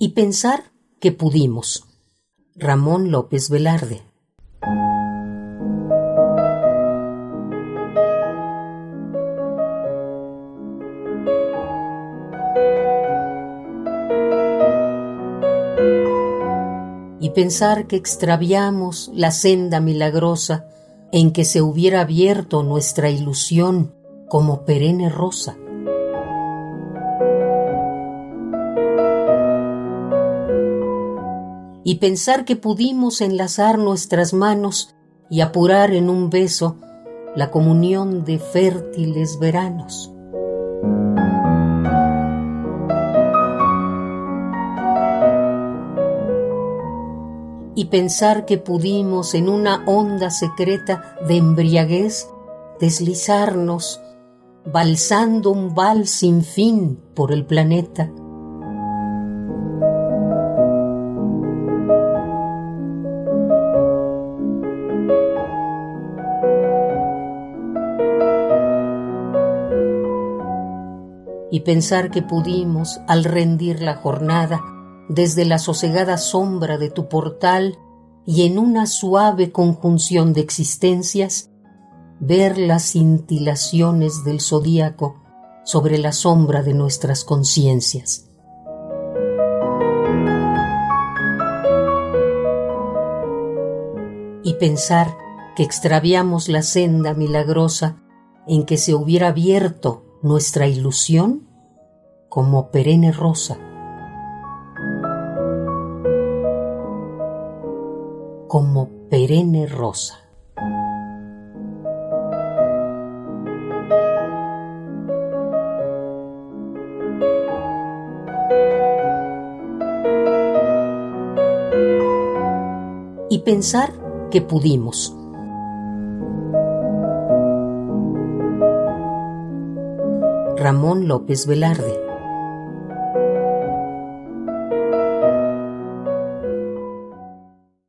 y pensar que pudimos. Ramón López Velarde. Y pensar que extraviamos la senda milagrosa en que se hubiera abierto nuestra ilusión como perenne rosa. Y pensar que pudimos enlazar nuestras manos y apurar en un beso la comunión de fértiles veranos. y pensar que pudimos en una onda secreta de embriaguez deslizarnos, balsando un vals sin fin por el planeta. Y pensar que pudimos, al rendir la jornada, desde la sosegada sombra de tu portal y en una suave conjunción de existencias, ver las cintilaciones del zodíaco sobre la sombra de nuestras conciencias. Y pensar que extraviamos la senda milagrosa en que se hubiera abierto nuestra ilusión como perenne rosa como perenne rosa. Y pensar que pudimos. Ramón López Velarde